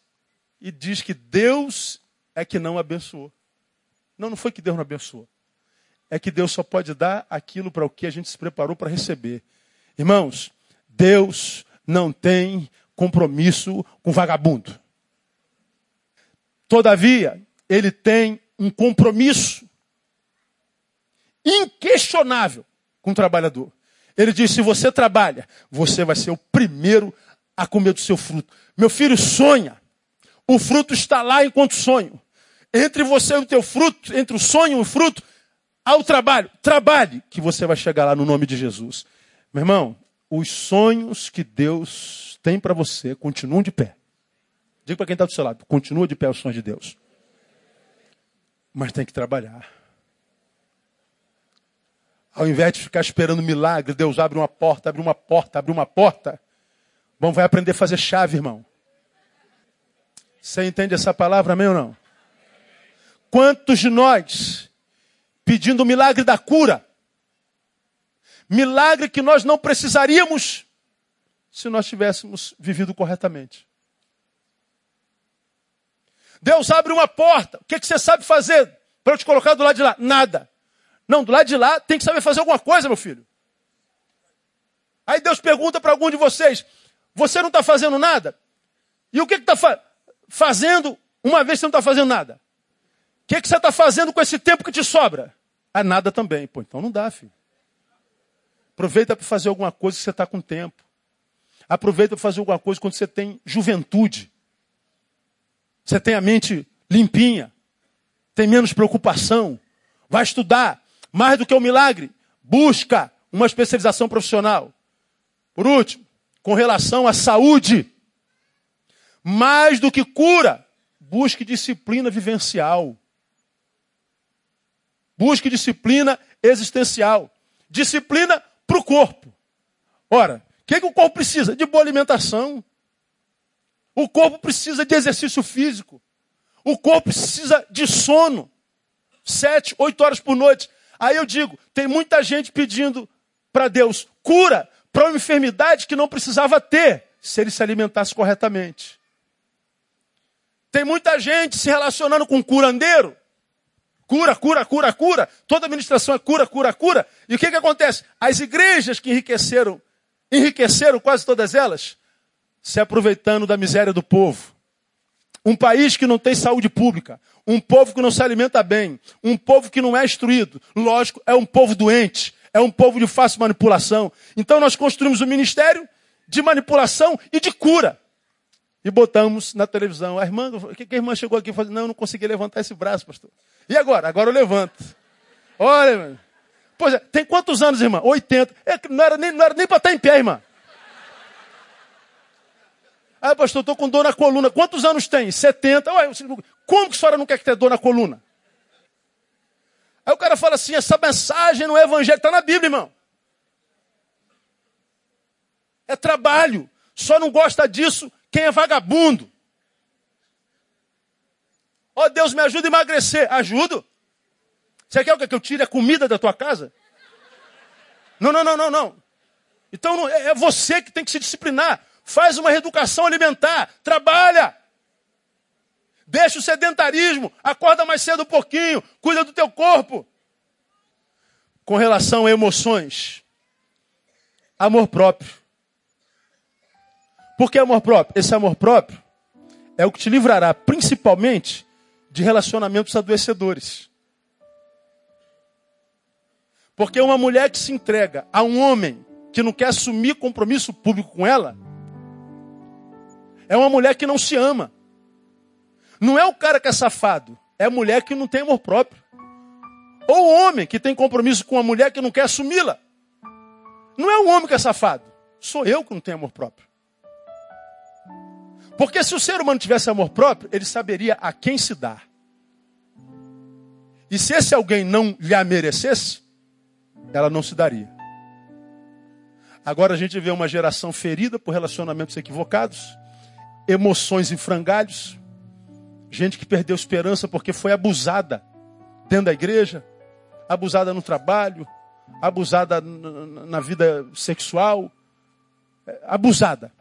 e diz que Deus é que não abençoou. Não, não foi que Deus não abençoou. É que Deus só pode dar aquilo para o que a gente se preparou para receber. Irmãos, Deus não tem compromisso com vagabundo. Todavia, ele tem um compromisso inquestionável com o trabalhador. Ele diz: se você trabalha, você vai ser o primeiro a comer do seu fruto. Meu filho sonha o fruto está lá enquanto sonho. Entre você e o teu fruto, entre o sonho e o fruto, há o trabalho. Trabalhe, que você vai chegar lá no nome de Jesus. Meu irmão, os sonhos que Deus tem para você continuam de pé. Diga para quem está do seu lado, continua de pé os sonhos de Deus. Mas tem que trabalhar. Ao invés de ficar esperando milagre, Deus abre uma porta, abre uma porta, abre uma porta. Bom, vai aprender a fazer chave, irmão. Você entende essa palavra, amém ou não? Quantos de nós, pedindo o milagre da cura, Milagre que nós não precisaríamos se nós tivéssemos vivido corretamente. Deus abre uma porta. O que, que você sabe fazer para eu te colocar do lado de lá? Nada. Não, do lado de lá tem que saber fazer alguma coisa, meu filho. Aí Deus pergunta para algum de vocês: Você não está fazendo nada? E o que está fa fazendo uma vez você não está fazendo nada? O que, que você está fazendo com esse tempo que te sobra? Ah, nada também. Pô, então não dá, filho. Aproveita para fazer alguma coisa que você está com tempo. Aproveita para fazer alguma coisa quando você tem juventude. Você tem a mente limpinha. Tem menos preocupação. Vai estudar. Mais do que um milagre, busca uma especialização profissional. Por último, com relação à saúde, mais do que cura, busque disciplina vivencial. Busque disciplina existencial. Disciplina para o corpo. Ora, o que, que o corpo precisa? De boa alimentação. O corpo precisa de exercício físico. O corpo precisa de sono. Sete, oito horas por noite. Aí eu digo, tem muita gente pedindo para Deus cura para uma enfermidade que não precisava ter se ele se alimentasse corretamente. Tem muita gente se relacionando com curandeiro. Cura, cura, cura, cura. Toda administração é cura, cura, cura. E o que, que acontece? As igrejas que enriqueceram, enriqueceram quase todas elas, se aproveitando da miséria do povo. Um país que não tem saúde pública, um povo que não se alimenta bem, um povo que não é instruído, lógico, é um povo doente, é um povo de fácil manipulação. Então nós construímos um ministério de manipulação e de cura. E botamos na televisão. A irmã, que, a irmã chegou aqui e falou? Não, não consegui levantar esse braço, pastor. E agora? Agora eu levanto. Olha. Pois é, tem quantos anos, irmã? 80. É, não era nem, não era nem para estar em pé, irmã. Ah, pastor, estou com dor na coluna. Quantos anos tem? 70. Ué, como que a senhora não quer que tenha dor na coluna? Aí o cara fala assim: essa mensagem no evangelho está na Bíblia, irmão. É trabalho. Só não gosta disso quem é vagabundo. Ó oh, Deus, me ajuda a emagrecer. Ajudo. Você quer que eu tire a comida da tua casa? Não, não, não, não, não. Então é, é você que tem que se disciplinar. Faz uma reeducação alimentar. Trabalha. Deixa o sedentarismo. Acorda mais cedo um pouquinho. Cuida do teu corpo. Com relação a emoções. Amor próprio. Por que amor próprio? Esse amor próprio é o que te livrará principalmente de relacionamentos adoecedores. Porque uma mulher que se entrega a um homem que não quer assumir compromisso público com ela, é uma mulher que não se ama. Não é o cara que é safado, é a mulher que não tem amor próprio. Ou o homem que tem compromisso com a mulher que não quer assumi-la. Não é o homem que é safado, sou eu que não tenho amor próprio. Porque se o ser humano tivesse amor próprio, ele saberia a quem se dar. E se esse alguém não lhe a merecesse, ela não se daria. Agora a gente vê uma geração ferida por relacionamentos equivocados, emoções em frangalhos, gente que perdeu esperança porque foi abusada dentro da igreja, abusada no trabalho, abusada na vida sexual, é, abusada.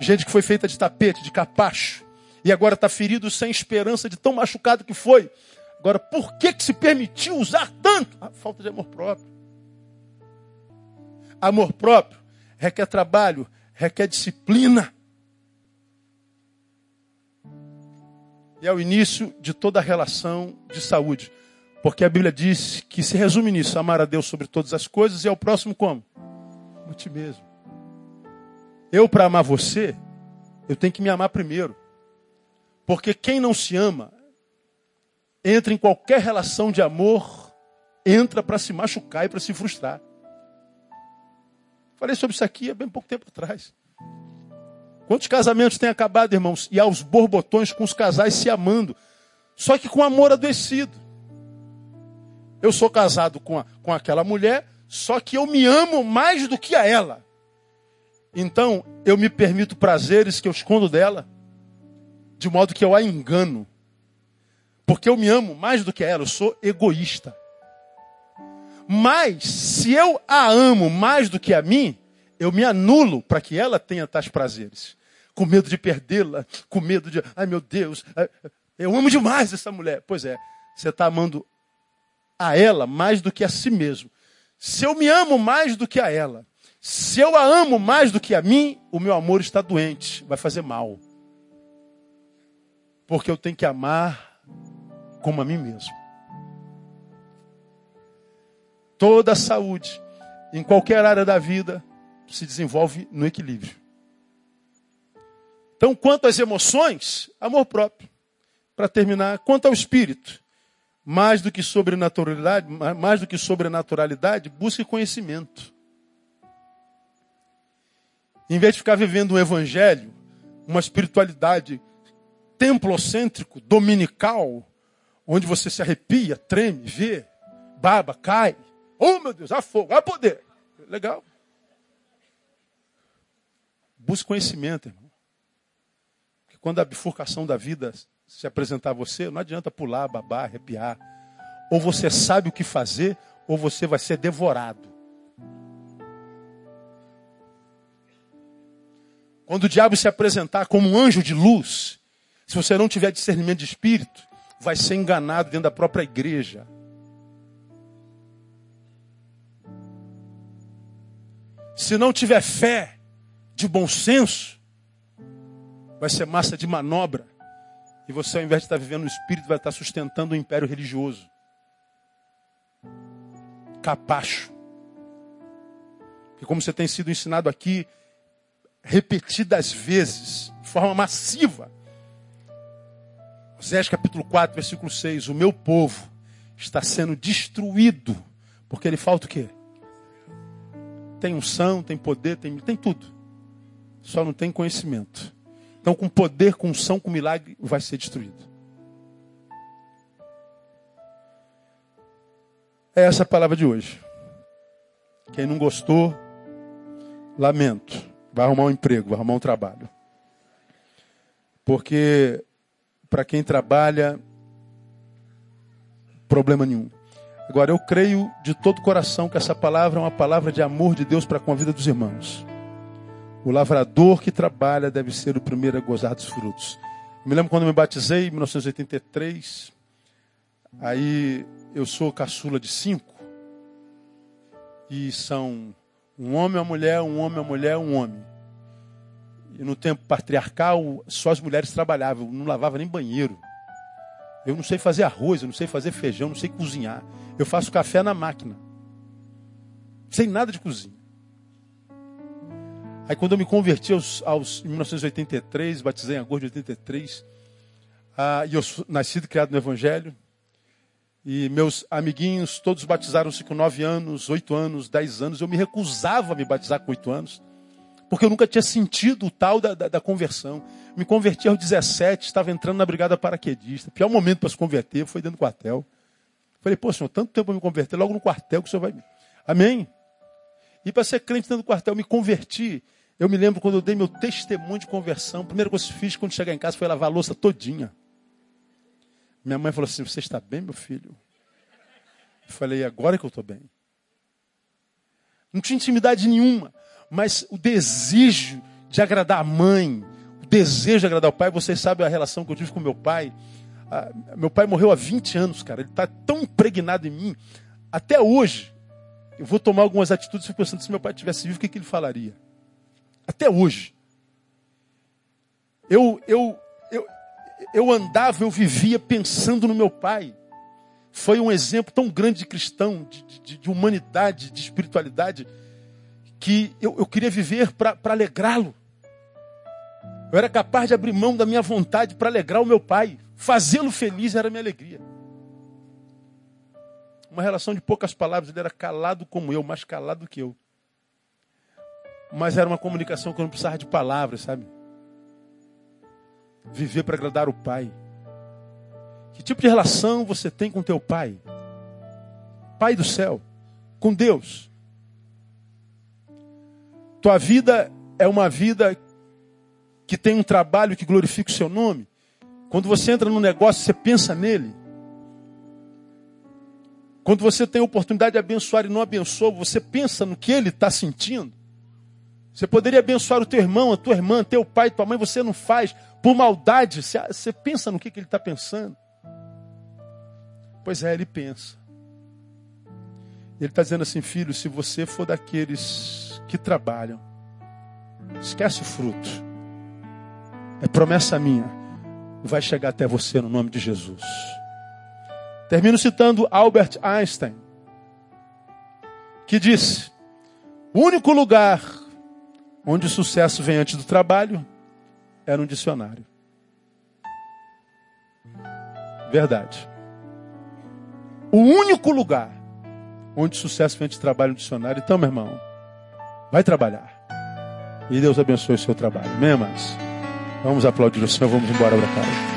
Gente que foi feita de tapete, de capacho, e agora está ferido sem esperança de tão machucado que foi. Agora, por que, que se permitiu usar tanto? A falta de amor próprio. Amor próprio requer trabalho, requer disciplina. E é o início de toda a relação de saúde. Porque a Bíblia diz que se resume nisso: amar a Deus sobre todas as coisas e ao próximo como? Como ti mesmo. Eu, para amar você, eu tenho que me amar primeiro. Porque quem não se ama, entra em qualquer relação de amor, entra para se machucar e para se frustrar. Falei sobre isso aqui há bem pouco tempo atrás. Quantos casamentos têm acabado, irmãos? E aos borbotões com os casais se amando. Só que com amor adoecido. Eu sou casado com, a, com aquela mulher, só que eu me amo mais do que a ela. Então, eu me permito prazeres que eu escondo dela, de modo que eu a engano. Porque eu me amo mais do que ela, eu sou egoísta. Mas, se eu a amo mais do que a mim, eu me anulo para que ela tenha tais prazeres. Com medo de perdê-la, com medo de, ai meu Deus, ai, eu amo demais essa mulher. Pois é, você está amando a ela mais do que a si mesmo. Se eu me amo mais do que a ela, se eu a amo mais do que a mim, o meu amor está doente, vai fazer mal. Porque eu tenho que amar como a mim mesmo. Toda a saúde, em qualquer área da vida, se desenvolve no equilíbrio. Então, quanto às emoções, amor próprio. Para terminar, quanto ao espírito, mais do que sobrenaturalidade, mais do que sobrenaturalidade, busque conhecimento. Em vez de ficar vivendo um evangelho, uma espiritualidade templocêntrico, dominical, onde você se arrepia, treme, vê, baba, cai. Oh, meu Deus, há fogo, há poder. Legal. Busque conhecimento, irmão. Porque quando a bifurcação da vida se apresentar a você, não adianta pular, babar, arrepiar. Ou você sabe o que fazer, ou você vai ser devorado. Quando o diabo se apresentar como um anjo de luz, se você não tiver discernimento de espírito, vai ser enganado dentro da própria igreja. Se não tiver fé de bom senso, vai ser massa de manobra. E você, ao invés de estar vivendo no espírito, vai estar sustentando o um império religioso. Capacho. Porque como você tem sido ensinado aqui repetidas vezes, de forma massiva, Osés capítulo 4, versículo 6, o meu povo está sendo destruído, porque ele falta o quê? Tem unção, tem poder, tem, tem tudo. Só não tem conhecimento. Então, com poder, com unção, com milagre, vai ser destruído. É essa a palavra de hoje. Quem não gostou, lamento. Vai arrumar um emprego, vai arrumar um trabalho. Porque para quem trabalha, problema nenhum. Agora, eu creio de todo coração que essa palavra é uma palavra de amor de Deus para com a vida dos irmãos. O lavrador que trabalha deve ser o primeiro a gozar dos frutos. Eu me lembro quando me batizei, em 1983. Aí eu sou caçula de cinco. E são um homem, uma mulher, um homem, uma mulher, um homem. E no tempo patriarcal, só as mulheres trabalhavam, não lavava nem banheiro. Eu não sei fazer arroz, eu não sei fazer feijão, não sei cozinhar. Eu faço café na máquina. Sem nada de cozinha. Aí quando eu me converti aos, aos em 1983, batizei em agosto de 83, ah, e eu nasci e criado no Evangelho, e meus amiguinhos todos batizaram-se com 9 anos, 8 anos, 10 anos. Eu me recusava a me batizar com 8 anos. Porque eu nunca tinha sentido o tal da, da, da conversão. Me converti aos 17, estava entrando na brigada paraquedista. O pior momento para se converter foi dentro do quartel. Falei, pô, senhor, tanto tempo para me converter, logo no quartel que o senhor vai. Amém? E para ser crente dentro do quartel, me converti. Eu me lembro quando eu dei meu testemunho de conversão. A primeira coisa que eu fiz quando chegar em casa foi lavar a louça todinha. Minha mãe falou assim: Você está bem, meu filho? Eu falei: Agora que eu estou bem. Não tinha intimidade nenhuma mas o desejo de agradar a mãe, o desejo de agradar o pai, vocês sabem a relação que eu tive com meu pai. Ah, meu pai morreu há 20 anos, cara. Ele está tão impregnado em mim. Até hoje, eu vou tomar algumas atitudes pensando se meu pai tivesse vivo, o que, que ele falaria? Até hoje. Eu, eu, eu, andava, eu vivia pensando no meu pai. Foi um exemplo tão grande de cristão, de, de, de humanidade, de espiritualidade que eu, eu queria viver para alegrá-lo. Eu era capaz de abrir mão da minha vontade para alegrar o meu pai. Fazê-lo feliz era a minha alegria. Uma relação de poucas palavras, ele era calado como eu, mais calado que eu. Mas era uma comunicação que eu não precisava de palavras, sabe? Viver para agradar o pai. Que tipo de relação você tem com teu pai? Pai do céu, com Deus. Tua vida é uma vida que tem um trabalho que glorifica o seu nome. Quando você entra no negócio, você pensa nele. Quando você tem a oportunidade de abençoar e não abençoa, você pensa no que ele está sentindo. Você poderia abençoar o teu irmão, a tua irmã, teu pai, tua mãe, você não faz por maldade. Você, você pensa no que, que ele está pensando. Pois é, ele pensa. Ele está dizendo assim, filho, se você for daqueles que trabalham, esquece o fruto. É promessa minha. Vai chegar até você no nome de Jesus. Termino citando Albert Einstein, que disse: o único lugar onde o sucesso vem antes do trabalho era um dicionário. Verdade. O único lugar onde o sucesso vem antes do trabalho é um dicionário. Então, meu irmão, vai trabalhar. E Deus abençoe o seu trabalho. Amém? Vamos aplaudir o Senhor, vamos embora para casa.